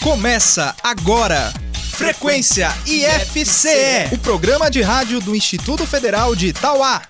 Começa agora. Frequência IFCE, o programa de rádio do Instituto Federal de Itauá.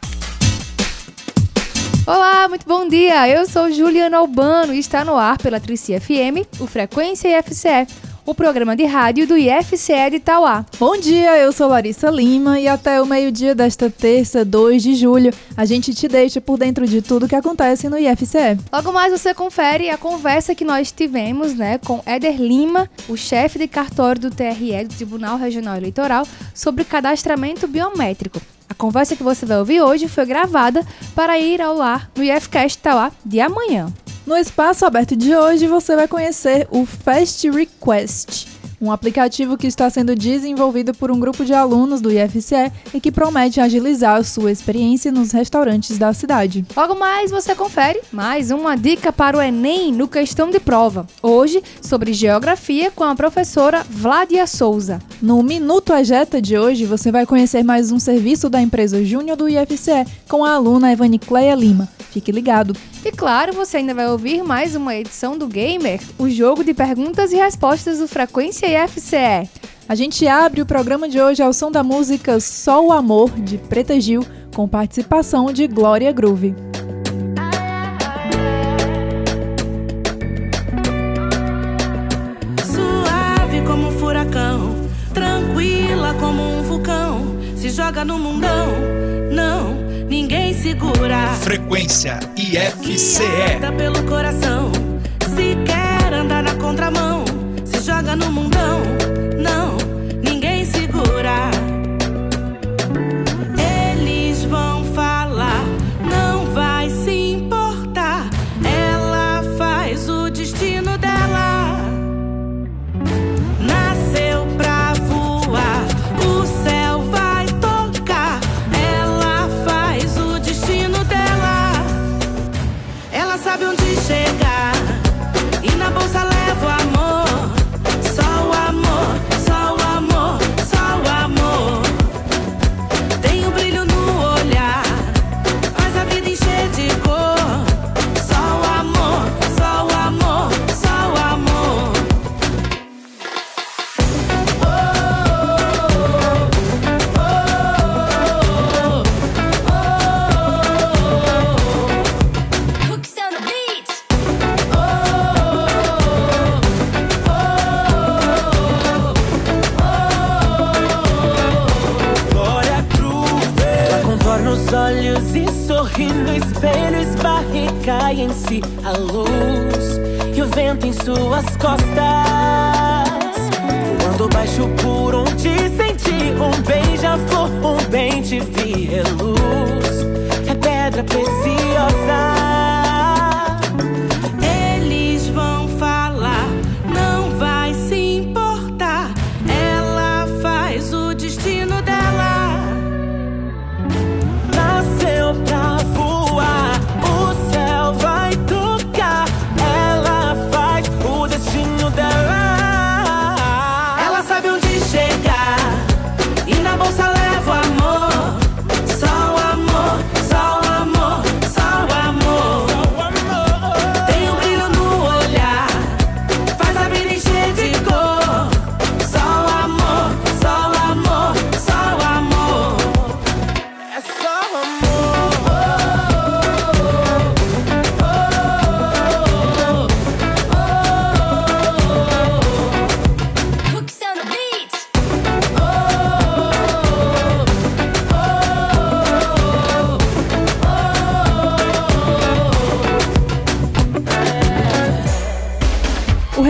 Olá, muito bom dia. Eu sou Juliana Albano e está no ar pela Trici FM, o Frequência IFCE, o programa de rádio do IFCE de Itauá. Bom dia, eu sou Larissa Lima e até o meio-dia desta terça, 2 de julho, a gente te deixa por dentro de tudo que acontece no IFCE. Logo mais você confere a conversa que nós tivemos, né, com Éder Lima, o chefe de cartório do TRE do Tribunal Regional Eleitoral, sobre cadastramento biométrico. A conversa que você vai ouvir hoje foi gravada para ir ao ar no IFCast Tauá de amanhã. No espaço aberto de hoje você vai conhecer o Fast Request um aplicativo que está sendo desenvolvido por um grupo de alunos do IFCE e que promete agilizar a sua experiência nos restaurantes da cidade. Logo mais você confere mais uma dica para o Enem no questão de prova. Hoje, sobre geografia com a professora Vladia Souza. No Minuto Ageta de hoje, você vai conhecer mais um serviço da empresa Júnior do IFCE com a aluna Evanicleia Lima. Fique ligado. E claro, você ainda vai ouvir mais uma edição do Gamer, o jogo de perguntas e respostas do Frequência IFCE. A gente abre o programa de hoje ao som da música Só o Amor, de Preta Gil, com participação de Glória Groove. Suave como um furacão, tranquila como um vulcão, se joga no mundão, não, ninguém segura. Frequência IFCE. Guiada pelo coração, se quer andar na contramão, no mundão, não, no espelho, esbarra e cai em si a luz e o vento em suas costas. Voando baixo por onde senti um beija-flor, um bem te vi reluz, é pedra preciosa.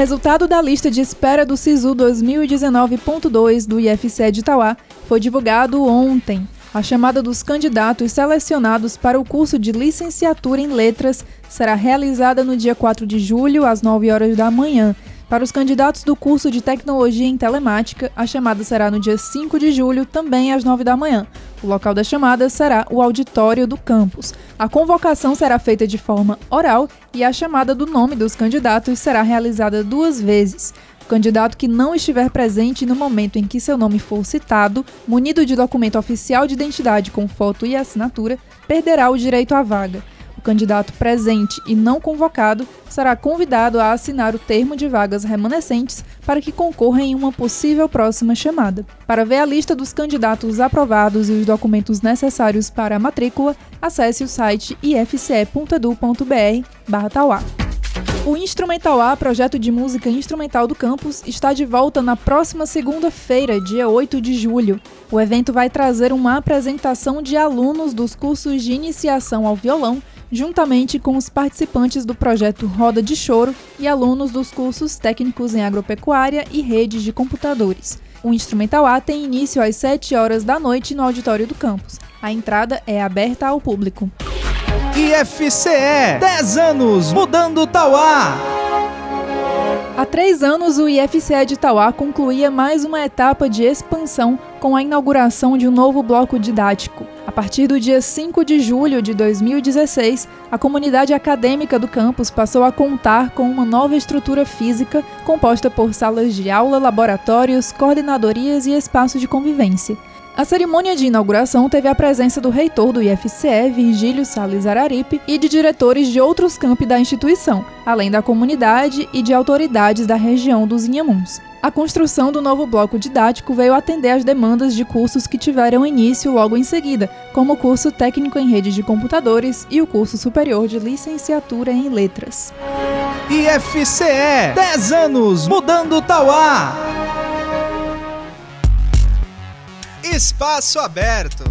Resultado da lista de espera do SISU 2019.2 do IFCE de Itauá foi divulgado ontem. A chamada dos candidatos selecionados para o curso de licenciatura em letras será realizada no dia 4 de julho, às 9 horas da manhã. Para os candidatos do curso de Tecnologia em Telemática, a chamada será no dia 5 de julho, também às 9 da manhã. O local da chamada será o auditório do campus. A convocação será feita de forma oral e a chamada do nome dos candidatos será realizada duas vezes. O candidato que não estiver presente no momento em que seu nome for citado, munido de documento oficial de identidade com foto e assinatura, perderá o direito à vaga. O candidato presente e não convocado será convidado a assinar o termo de vagas remanescentes para que concorra em uma possível próxima chamada. Para ver a lista dos candidatos aprovados e os documentos necessários para a matrícula, acesse o site ifce.edu.br/tauá. O Instrumental A, projeto de música instrumental do campus, está de volta na próxima segunda-feira, dia 8 de julho. O evento vai trazer uma apresentação de alunos dos cursos de iniciação ao violão, juntamente com os participantes do projeto Roda de Choro e alunos dos cursos técnicos em agropecuária e redes de computadores. O Instrumental A tem início às 7 horas da noite no auditório do campus. A entrada é aberta ao público. IFCE 10 anos mudando Tauá. Há três anos, o IFCE de Tauá concluía mais uma etapa de expansão com a inauguração de um novo bloco didático. A partir do dia 5 de julho de 2016, a comunidade acadêmica do campus passou a contar com uma nova estrutura física composta por salas de aula, laboratórios, coordenadorias e espaço de convivência. A cerimônia de inauguração teve a presença do reitor do IFCE, Virgílio Salles Araripe, e de diretores de outros campi da instituição, além da comunidade e de autoridades da região dos Inhamuns. A construção do novo bloco didático veio atender às demandas de cursos que tiveram início logo em seguida, como o curso técnico em redes de computadores e o curso superior de licenciatura em letras. IFCE 10 anos mudando Tauá. Espaço aberto.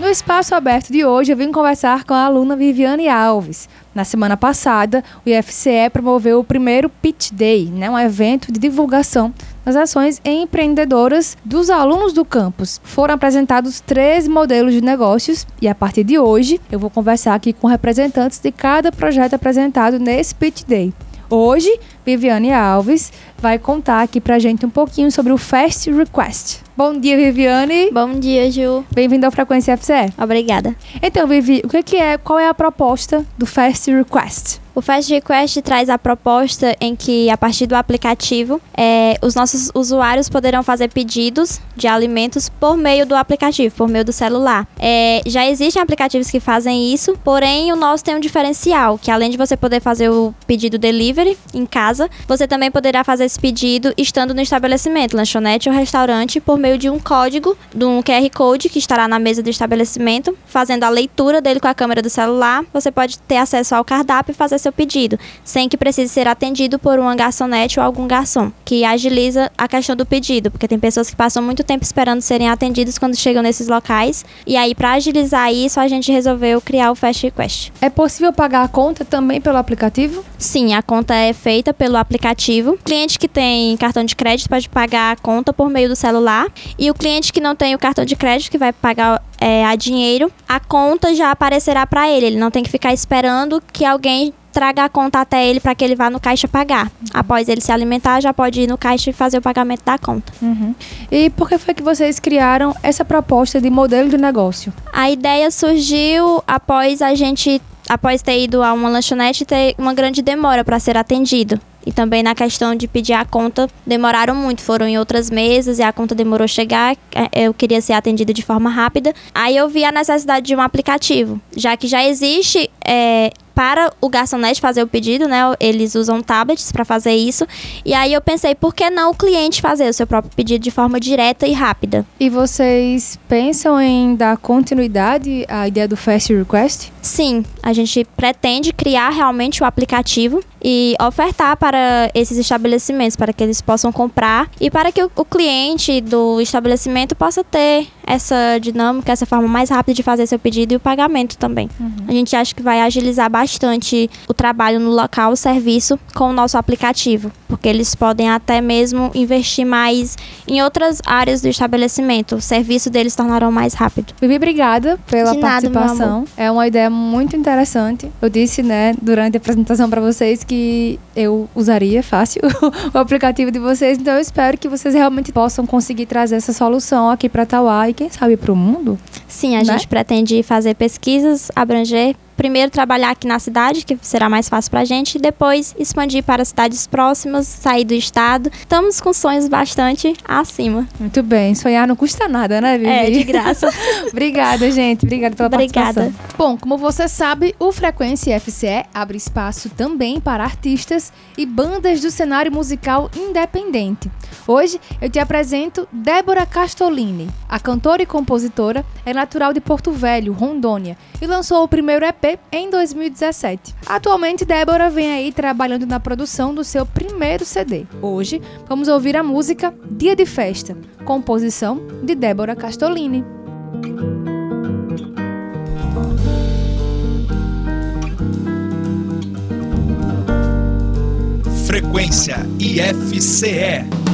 No espaço aberto de hoje, eu vim conversar com a aluna Viviane Alves. Na semana passada, o IFCE promoveu o primeiro Pitch Day, né, um evento de divulgação das ações empreendedoras dos alunos do campus. Foram apresentados três modelos de negócios e a partir de hoje eu vou conversar aqui com representantes de cada projeto apresentado nesse Pitch Day. Hoje, Viviane Alves vai contar aqui pra gente um pouquinho sobre o Fast Request. Bom dia, Viviane. Bom dia, Ju. Bem-vindo ao Frequência FCE. Obrigada. Então, Vivi, o que que é, qual é a proposta do Fast Request? O Fast Request traz a proposta em que, a partir do aplicativo, eh, os nossos usuários poderão fazer pedidos de alimentos por meio do aplicativo, por meio do celular. Eh, já existem aplicativos que fazem isso, porém o nosso tem um diferencial, que além de você poder fazer o pedido delivery em casa, você também poderá fazer esse pedido estando no estabelecimento, lanchonete ou restaurante, por meio de um código, de um QR Code que estará na mesa do estabelecimento, fazendo a leitura dele com a câmera do celular. Você pode ter acesso ao cardápio e fazer seu pedido, sem que precise ser atendido por uma garçonete ou algum garçom, que agiliza a questão do pedido, porque tem pessoas que passam muito tempo esperando serem atendidos quando chegam nesses locais. E aí, para agilizar isso, a gente resolveu criar o Fast Request. É possível pagar a conta também pelo aplicativo? Sim, a conta é feita pelo aplicativo. O cliente que tem cartão de crédito pode pagar a conta por meio do celular. E o cliente que não tem o cartão de crédito, que vai pagar é, a dinheiro, a conta já aparecerá para ele. Ele não tem que ficar esperando que alguém traga a conta até ele para que ele vá no caixa pagar. Após ele se alimentar, já pode ir no caixa e fazer o pagamento da conta. Uhum. E por que foi que vocês criaram essa proposta de modelo de negócio? A ideia surgiu após a gente, após ter ido a uma lanchonete ter uma grande demora para ser atendido. E também na questão de pedir a conta, demoraram muito. Foram em outras mesas e a conta demorou a chegar. é, Eu queria ser atendida de forma rápida. Aí eu vi a necessidade de um aplicativo, já que já existe é, para o garçonete fazer o pedido, né? Eles usam tablets para fazer isso. E aí eu pensei, por que não o cliente fazer o seu próprio pedido de forma direta e rápida? E vocês pensam em dar continuidade à ideia do Fast Request? Sim, a gente pretende criar realmente o aplicativo e ofertar para esses estabelecimentos, para que eles possam comprar e para que o, o cliente do estabelecimento possa ter essa dinâmica, essa forma mais rápida de fazer seu pedido e o pagamento também. A gente acha que vai agilizar bastante o trabalho no local, o serviço, com o nosso aplicativo, porque eles podem até mesmo investir mais em outras áreas do estabelecimento. O serviço deles tornarão mais rápido. Vivi, obrigada pela De nada, meu participação. É uma ideia muito interessante. Eu disse, né, durante a apresentação para vocês que eu usaria fácil o aplicativo de vocês, então eu espero que vocês realmente possam conseguir trazer essa solução aqui para Tauá e quem sabe para o mundo. Sim, a Né? gente pretende fazer pesquisas, abranger primeiro trabalhar aqui na cidade, que será mais fácil pra gente, e depois expandir para cidades próximas, sair do estado. Estamos com sonhos bastante acima. Muito bem. Sonhar não custa nada, né, Vivi? É, de graça. Obrigada, gente. Obrigada pela Obrigada. participação. Bom, como você sabe, o Frequência FCE abre espaço também para artistas e bandas do cenário musical independente. Hoje eu te apresento Débora Castolini. A cantora e compositora é natural de Porto Velho, Rondônia, e lançou o primeiro EP em 2017. Atualmente, Débora vem aí trabalhando na produção do seu primeiro CD. Hoje, vamos ouvir a música Dia de Festa, composição de Débora Castolini. Frequência IFCE.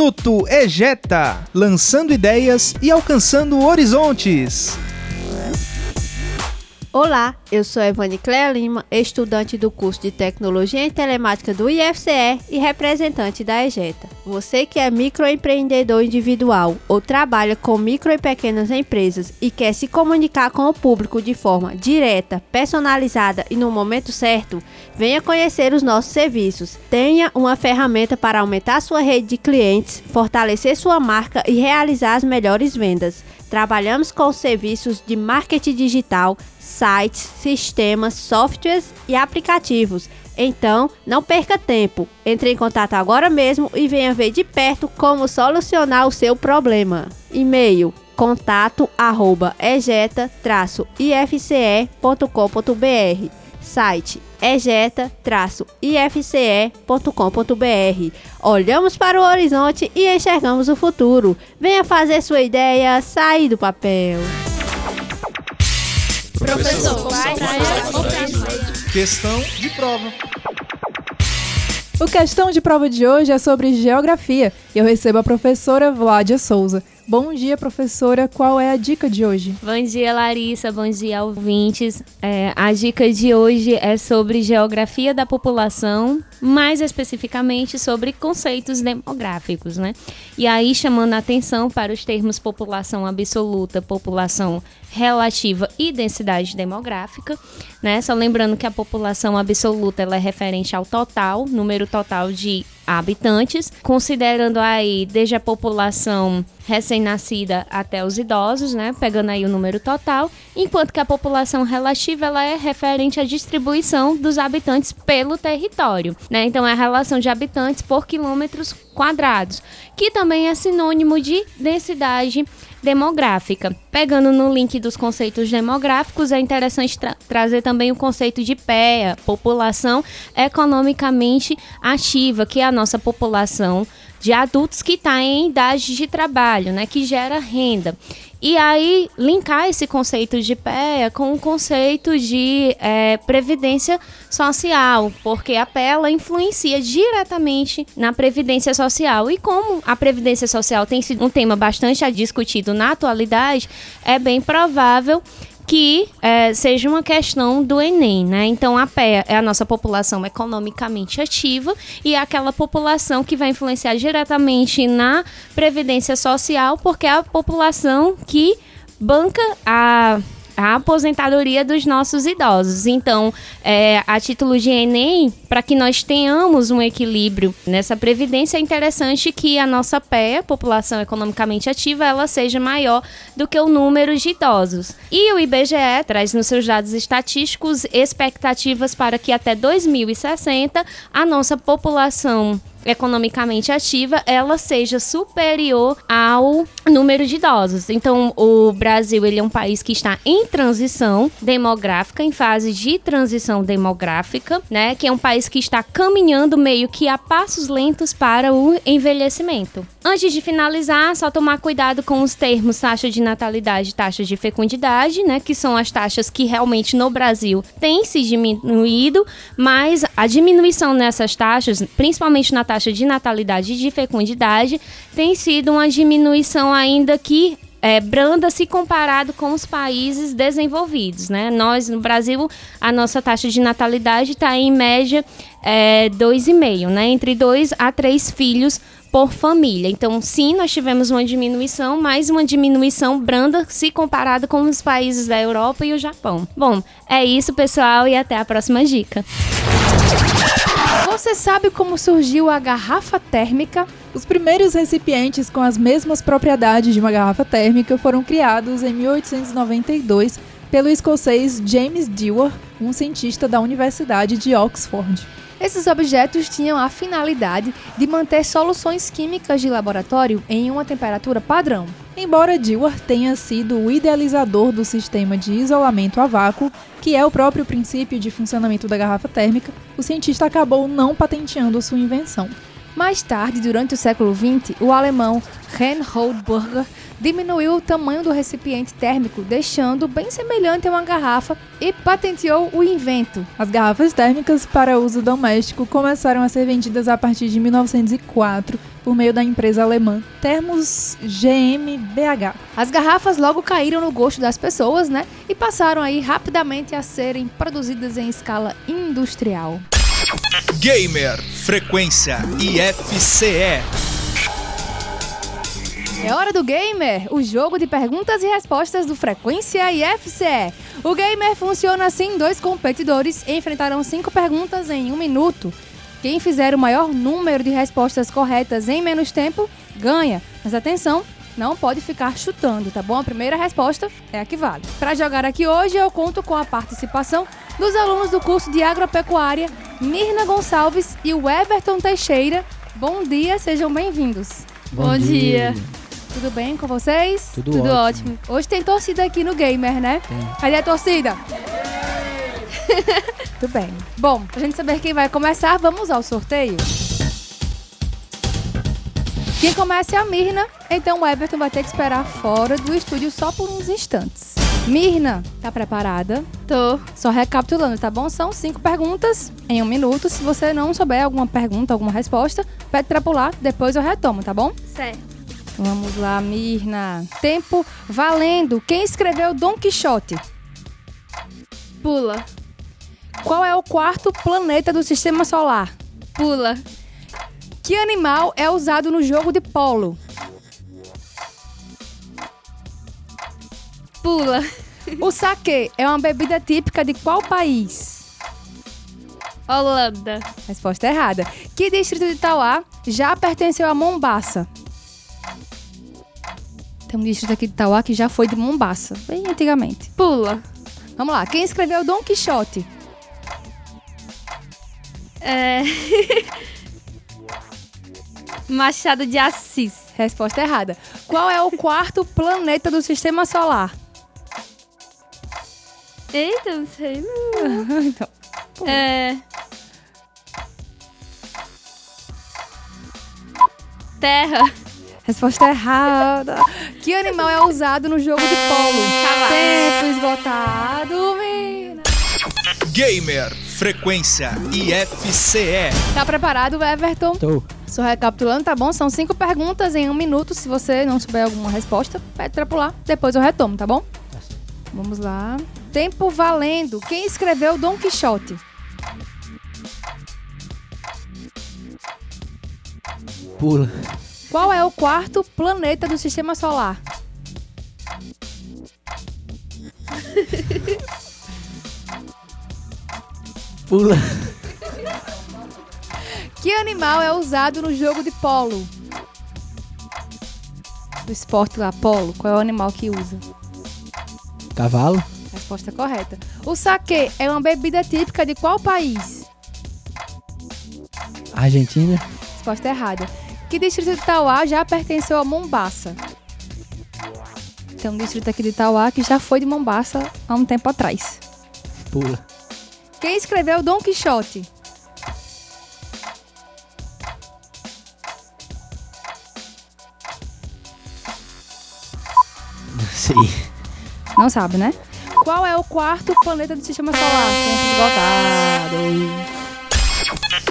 Minuto Ejeta, lançando ideias e alcançando horizontes. Olá, eu sou Evane Cléa Lima, estudante do curso de Tecnologia em Telemática do IFCE e representante da EJETA. Você que é microempreendedor individual ou trabalha com micro e pequenas empresas e quer se comunicar com o público de forma direta, personalizada e no momento certo, venha conhecer os nossos serviços. Tenha uma ferramenta para aumentar sua rede de clientes, fortalecer sua marca e realizar as melhores vendas. Trabalhamos com serviços de marketing digital, sites, sistemas, softwares e aplicativos. Então, não perca tempo. Entre em contato agora mesmo e venha ver de perto como solucionar o seu problema. E-mail contato arroba egeta-ifce.com.br Site egeta-ifce.com.br Olhamos para o horizonte e enxergamos o futuro. Venha fazer sua ideia sair do papel. Professor, Questão de prova. O questão de prova de hoje é sobre geografia e eu recebo a professora Vládia Souza. Bom dia, professora. Qual é a dica de hoje? Bom dia, Larissa. Bom dia, ouvintes. É, a dica de hoje é sobre geografia da população, mais especificamente sobre conceitos demográficos, né? E aí chamando a atenção para os termos população absoluta, população relativa e densidade demográfica, né? Só lembrando que a população absoluta ela é referente ao total, número total de habitantes, considerando aí desde a população recém-nascida até os idosos, né, pegando aí o número total, enquanto que a população relativa ela é referente à distribuição dos habitantes pelo território, né? Então é a relação de habitantes por quilômetros quadrados, que também é sinônimo de densidade demográfica. Pegando no link dos conceitos demográficos, é interessante tra trazer também o conceito de PEA, população economicamente ativa, que é a nossa população de adultos que está em idade de trabalho, né, que gera renda. E aí, linkar esse conceito de PEA com o conceito de é, previdência social, porque a PEA influencia diretamente na previdência social. E como a previdência social tem sido um tema bastante discutido na atualidade, é bem provável que é, seja uma questão do Enem, né? Então a PEA é a nossa população economicamente ativa e é aquela população que vai influenciar diretamente na previdência social, porque é a população que banca a a aposentadoria dos nossos idosos. Então, é, a título de Enem, para que nós tenhamos um equilíbrio nessa previdência, é interessante que a nossa PEA, população economicamente ativa, ela seja maior do que o número de idosos. E o IBGE traz nos seus dados estatísticos expectativas para que até 2060 a nossa população economicamente ativa, ela seja superior ao número de idosos. Então, o Brasil ele é um país que está em transição demográfica, em fase de transição demográfica, né? Que é um país que está caminhando meio que a passos lentos para o envelhecimento. Antes de finalizar, só tomar cuidado com os termos taxa de natalidade e taxa de fecundidade, né? Que são as taxas que realmente no Brasil têm se diminuído, mas a diminuição nessas taxas, principalmente na taxa de natalidade e de fecundidade, tem sido uma diminuição ainda que é, branda se comparado com os países desenvolvidos, né? Nós, no Brasil, a nossa taxa de natalidade está em média é, 2,5, né? Entre 2 a 3 filhos por família. Então, sim, nós tivemos uma diminuição, mas uma diminuição branda se comparado com os países da Europa e o Japão. Bom, é isso, pessoal, e até a próxima dica. Você sabe como surgiu a garrafa térmica? Os primeiros recipientes com as mesmas propriedades de uma garrafa térmica foram criados em 1892 pelo escocês James Dewar, um cientista da Universidade de Oxford. Esses objetos tinham a finalidade de manter soluções químicas de laboratório em uma temperatura padrão. Embora Dewar tenha sido o idealizador do sistema de isolamento a vácuo, que é o próprio princípio de funcionamento da garrafa térmica, o cientista acabou não patenteando sua invenção. Mais tarde, durante o século XX, o alemão Reinhold Burger diminuiu o tamanho do recipiente térmico, deixando bem semelhante a uma garrafa e patenteou o invento. As garrafas térmicas para uso doméstico começaram a ser vendidas a partir de 1904 por meio da empresa alemã Thermos GmbH. As garrafas logo caíram no gosto das pessoas, né? E passaram aí rapidamente a serem produzidas em escala industrial. Gamer Frequência IFCE. É hora do Gamer, o jogo de perguntas e respostas do Frequência IFCE. O Gamer funciona assim: dois competidores enfrentarão cinco perguntas em um minuto. Quem fizer o maior número de respostas corretas em menos tempo ganha. Mas atenção, não pode ficar chutando, tá bom? A primeira resposta é a que vale. Para jogar aqui hoje, eu conto com a participação dos alunos do curso de Agropecuária, Mirna Gonçalves e o Everton Teixeira. Bom dia, sejam bem-vindos. Bom, dia. Tudo bem com vocês? Tudo, Tudo ótimo. ótimo. Hoje tem torcida aqui no Gamer, né? Tem. Cadê a torcida? Tudo bem. Bom, pra gente saber quem vai começar, vamos ao sorteio. Quem começa é a Mirna, então o Everton vai ter que esperar fora do estúdio só por uns instantes. Mirna, tá preparada? Tô. Só recapitulando, tá bom? São cinco perguntas em um minuto. Se você não souber alguma pergunta, alguma resposta, pede pra pular, depois eu retomo, tá bom? Certo. Então vamos lá, Mirna. Tempo valendo. Quem escreveu Dom Quixote? Pula. Qual é o quarto planeta do sistema solar? Pula. Que animal é usado no jogo de polo? Pula. O saquê é uma bebida típica de qual país? Holanda. Resposta errada. Que distrito de Itauá já pertenceu a Mombaça? Tem um distrito aqui de Itauá que já foi de Mombaça, bem antigamente. Pula. Vamos lá, quem escreveu Dom Quixote? É... Machado de Assis. Resposta errada. Qual é o quarto planeta do Sistema Solar? Eita, não sei. não. então, É... Terra. resposta errada. Que animal é usado no jogo de polo? Cavalo. Tempo esgotado, mina. Gamer Frequência IFCE. Tá preparado, Everton? Tô. Só recapitulando, tá bom? São cinco perguntas em um minuto. Se você não souber alguma resposta, pede pra pular. Depois eu retomo, tá bom? Vamos lá. Tempo valendo. Quem escreveu Dom Quixote? Pula. Qual é o quarto planeta do Sistema Solar? Pula. Que animal é usado no jogo de polo? Do esporte lá, polo. Qual é o animal que usa? Cavalo. Resposta correta. O saquê é uma bebida típica de qual país? Argentina. Resposta errada. Que distrito de Itauá já pertenceu a Mombaça? Tem um distrito aqui de Itauá que já foi de Mombaça há um tempo atrás. Pula. Quem escreveu Dom Quixote? Não sei. Não sabe, né? Qual é o quarto planeta do Sistema Solar? Tempo esgotado.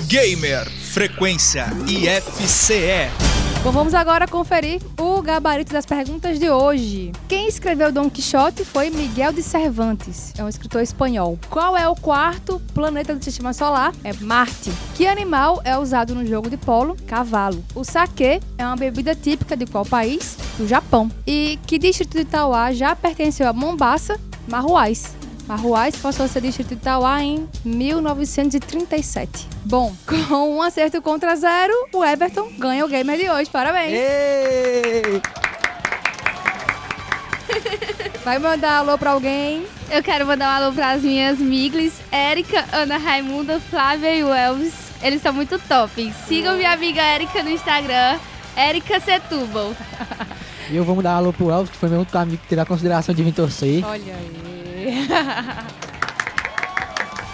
Gamer Frequência IFCE. Bom, vamos agora conferir o gabarito das perguntas de hoje. Quem escreveu Dom Quixote foi Miguel de Cervantes, é um escritor espanhol. Qual é o quarto planeta do Sistema Solar? É Marte. Que animal é usado no jogo de polo? Cavalo. O saquê é uma bebida típica de qual país? Do Japão. E que distrito de Itauá já pertenceu a Mombaça? Marruais. Marruais passou a ser distrito de Itauá em 1937. Bom, com um acerto contra zero, o Everton ganha o gamer de hoje. Parabéns! Ei! Vai mandar alô pra alguém. Eu quero mandar um alô pras minhas miglis, Érica, Ana Raimunda, Flávia e o Elvis. Eles são muito top. Sigam minha amiga Érica no Instagram, Érica Setúbal. E eu vou mandar um alô pro Elvis, que foi meu único amigo que teve a consideração de vir torcer. Olha aí.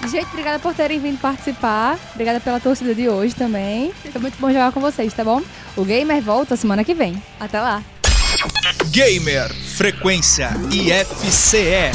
Gente, obrigada por terem vindo participar. Obrigada pela torcida de hoje também. Foi muito bom jogar com vocês, tá bom? O Gamer volta semana que vem. Até lá. Gamer Frequência IFCE.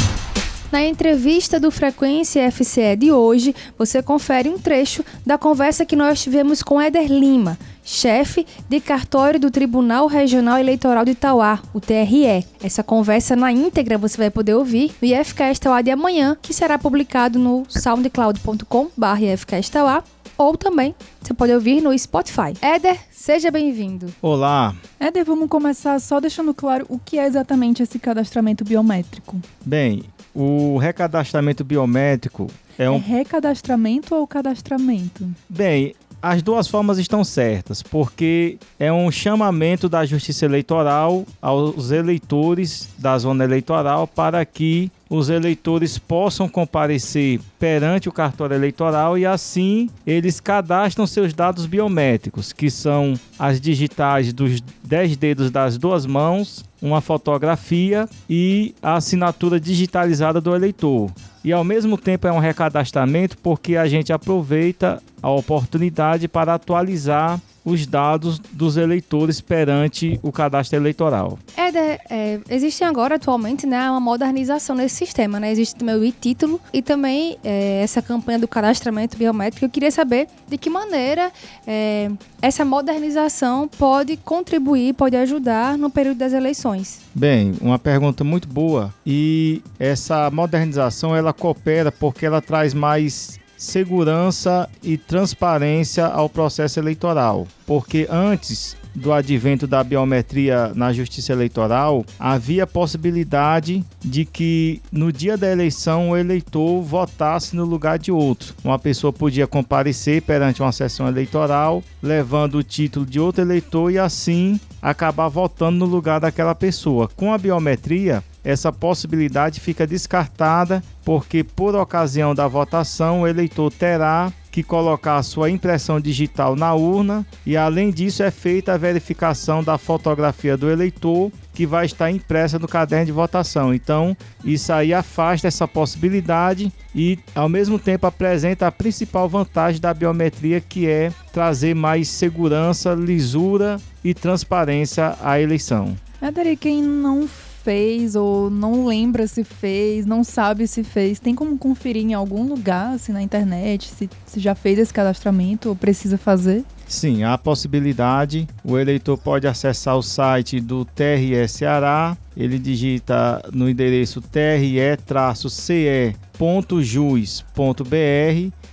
Na entrevista do Frequência FCE de hoje, você confere um trecho da conversa que nós tivemos com Éder Lima, chefe de cartório do Tribunal Regional Eleitoral de Itauá, o TRE. Essa conversa na íntegra você vai poder ouvir no IFCast Itauá de amanhã, que será publicado no soundcloud.com.br ou também você pode ouvir no Spotify. Éder, seja bem-vindo. Olá. Éder, vamos começar só deixando claro o que é exatamente esse cadastramento biométrico. Bem, o recadastramento biométrico é É um. recadastramento ou cadastramento? Bem, as duas formas estão certas, porque é um chamamento da Justiça Eleitoral aos eleitores da zona eleitoral para que os eleitores possam comparecer perante o cartório eleitoral e assim eles cadastram seus dados biométricos, que são as digitais dos 10 dedos das duas mãos, uma fotografia e a assinatura digitalizada do eleitor. E ao mesmo tempo é um recadastramento porque a gente aproveita a oportunidade para atualizar os dados dos eleitores perante o cadastro eleitoral. Éder, é, existe agora atualmente né, uma modernização nesse sistema, né? Existe também o e-título e também é, essa campanha do cadastramento biométrico. Eu queria saber de que maneira é, essa modernização pode contribuir, pode ajudar no período das eleições. Bem, uma pergunta muito boa. E essa modernização ela coopera porque ela traz mais segurança e transparência ao processo eleitoral. Porque antes do advento da biometria na justiça eleitoral, havia possibilidade de que no dia da eleição o eleitor votasse no lugar de outro. Uma pessoa podia comparecer perante uma sessão eleitoral, levando o título de outro eleitor e assim acabar votando no lugar daquela pessoa. Com a biometria, essa possibilidade fica descartada porque, por ocasião da votação, o eleitor terá que colocar sua impressão digital na urna e, além disso, é feita a verificação da fotografia do eleitor que vai estar impressa no caderno de votação. Então, isso aí afasta essa possibilidade e, ao mesmo tempo, apresenta a principal vantagem da biometria, que é trazer mais segurança, lisura e transparência à eleição. Éder, e quem não fez ou não lembra se fez, não sabe se fez, tem como conferir em algum lugar, assim, na internet, se, se já fez esse cadastramento ou precisa fazer? Sim, há possibilidade. O eleitor pode acessar o site do TRE Ceará. Ele digita no endereço tre-ce.jus.br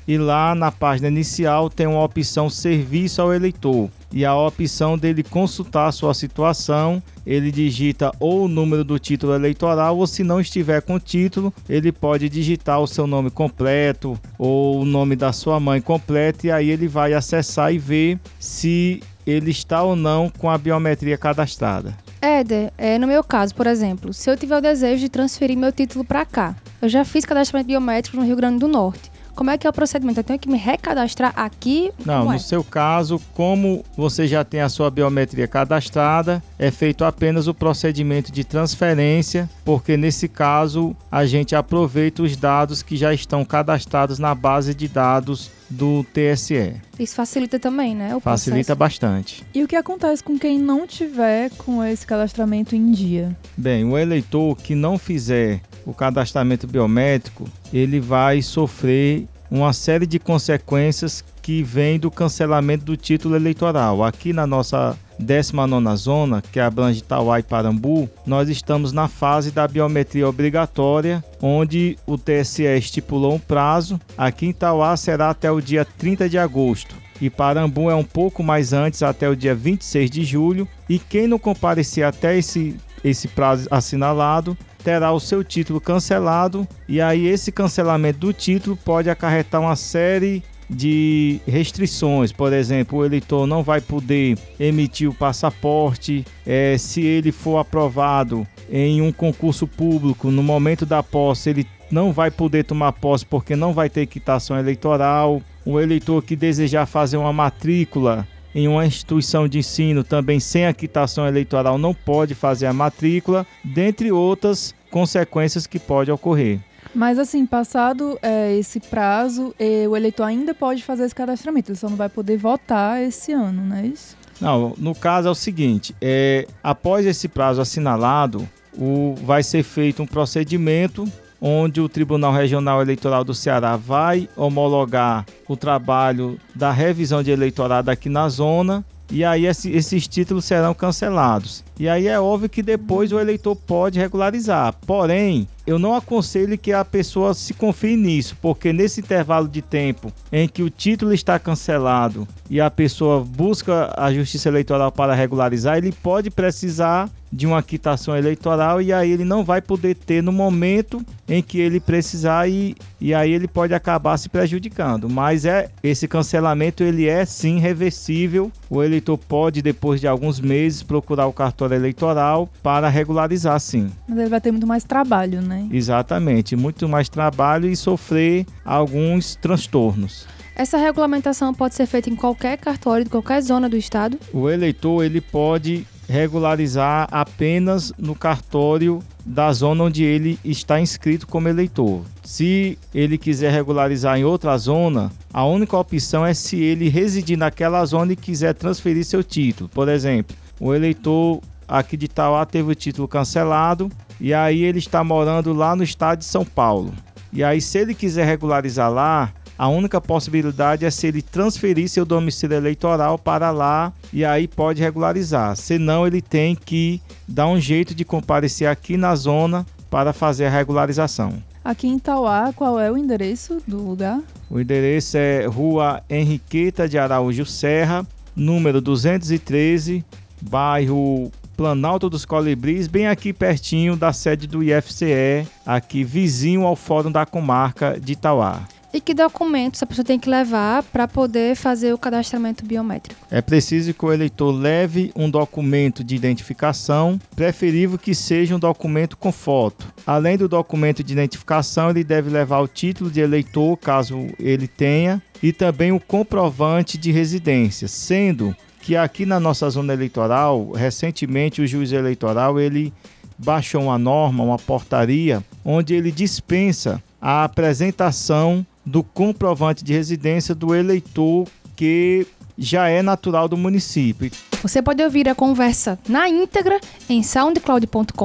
e lá na página inicial tem uma opção Serviço ao Eleitor e a opção dele consultar sua situação. Ele digita ou o número do título eleitoral, ou se não estiver com o título, ele pode digitar o seu nome completo ou o nome da sua mãe completo, e aí ele vai acessar e ver se ele está ou não com a biometria cadastrada. Éder, é, no meu caso, por exemplo, se eu tiver o desejo de transferir meu título para cá, eu já fiz cadastramento biométrico no Rio Grande do Norte. Como é que é o procedimento? Eu tenho que me recadastrar aqui? Não, Como é? no seu caso, como você já tem a sua biometria cadastrada, é feito apenas o procedimento de transferência, porque nesse caso a gente aproveita os dados que já estão cadastrados na base de dados do TSE. Isso facilita também, né? O Facilita processo. bastante. E o que acontece com quem não tiver com esse cadastramento em dia? Bem, o eleitor que não fizer o cadastramento biométrico, ele vai sofrer uma série de consequências que vem do cancelamento do título eleitoral. Aqui na nossa 19ª zona, que abrange Tauá e Parambu, nós estamos na fase da biometria obrigatória, onde o TSE estipulou um prazo. Aqui em Tauá será até o dia 30 de agosto e Parambu é um pouco mais antes, até o dia 26 de julho. E quem não comparecer até esse, esse prazo assinalado terá o seu título cancelado. E aí, esse cancelamento do título pode acarretar uma série de restrições, por exemplo, o eleitor não vai poder emitir o passaporte, eh, se ele for aprovado em um concurso público, no momento da posse ele não vai poder tomar posse porque não vai ter quitação eleitoral. O eleitor que desejar fazer uma matrícula em uma instituição de ensino também sem a quitação eleitoral não pode fazer a matrícula, dentre outras consequências que pode ocorrer. Mas assim, passado é, esse prazo, eh, o eleitor ainda pode fazer esse cadastramento, ele só não vai poder votar esse ano, não é isso? Não, no caso é o seguinte, é, após esse prazo assinalado, o, vai ser feito um procedimento onde o Tribunal Regional Eleitoral do Ceará vai homologar o trabalho da revisão de eleitorado aqui na zona e aí esse- esses títulos serão cancelados. E aí é óbvio que depois o eleitor pode regularizar. Porém, eu não aconselho que a pessoa se confie nisso, porque nesse intervalo de tempo em que o título está cancelado e a pessoa busca a justiça eleitoral para regularizar, ele pode precisar de uma quitação eleitoral e aí ele não vai poder ter no momento em que ele precisar e, e aí ele pode acabar se prejudicando. Mas é esse cancelamento ele é sim reversível. O eleitor pode depois de alguns meses procurar o cartório eleitoral para regularizar sim. Mas ele vai ter muito mais trabalho, né? Exatamente, muito mais trabalho e sofrer alguns transtornos. Essa regulamentação pode ser feita em qualquer cartório de qualquer zona do estado? O eleitor ele pode regularizar apenas no cartório da zona onde ele está inscrito como eleitor. Se ele quiser regularizar em outra zona, a única opção é se ele residir naquela zona e quiser transferir seu título. Por exemplo, o eleitor aqui de Tauá teve o título cancelado e aí ele está morando lá no estado de São Paulo. E aí, se ele quiser regularizar lá, a única possibilidade é se ele transferir seu domicílio eleitoral para lá e aí pode regularizar. Senão, ele tem que dar um jeito de comparecer aqui na zona para fazer a regularização. Aqui em Tauá, qual é o endereço do lugar? O endereço é Rua Henriqueta de Araújo Serra, número 213, bairro Planalto dos Colibris, bem aqui pertinho da sede do IFCE, aqui vizinho ao Fórum da Comarca de Itauá. E que documentos a pessoa tem que levar para poder fazer o cadastramento biométrico? É preciso que o eleitor leve um documento de identificação, preferível que seja um documento com foto. Além do documento de identificação, ele deve levar o título de eleitor, caso ele tenha, e também o comprovante de residência, sendo que aqui na nossa zona eleitoral, recentemente o juiz eleitoral ele baixou uma norma, uma portaria, onde ele dispensa a apresentação do comprovante de residência do eleitor que já é natural do município. Você pode ouvir a conversa na íntegra em soundcloud.com.br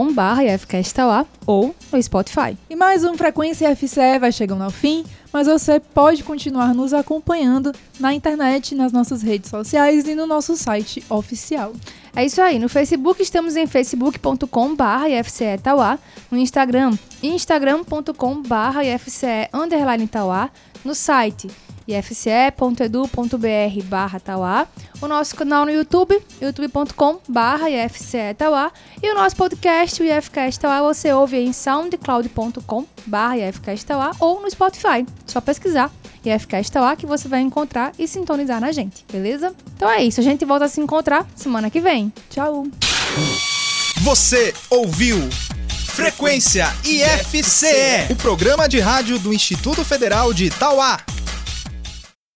ou no Spotify. E mais um Frequência FCE vai chegando ao fim, mas você pode continuar nos acompanhando na internet, nas nossas redes sociais e no nosso site oficial. É isso aí. No Facebook estamos em facebook.com.br IFCE. No Instagram, instagram.com.br IFCE. No site ifce.edu.br barra Tauá. O nosso canal no YouTube, youtube.com barra IFCE Tauá. E o nosso podcast, o IFCast Tauá, você ouve em soundcloud.com barra IFCast Tauá ou no Spotify. Só pesquisar IFCast Tauá que você vai encontrar e sintonizar na gente, beleza? Então é isso, a gente volta a se encontrar semana que vem. Tchau! Você ouviu Frequência IFCE, o programa de rádio do Instituto Federal de Itauá.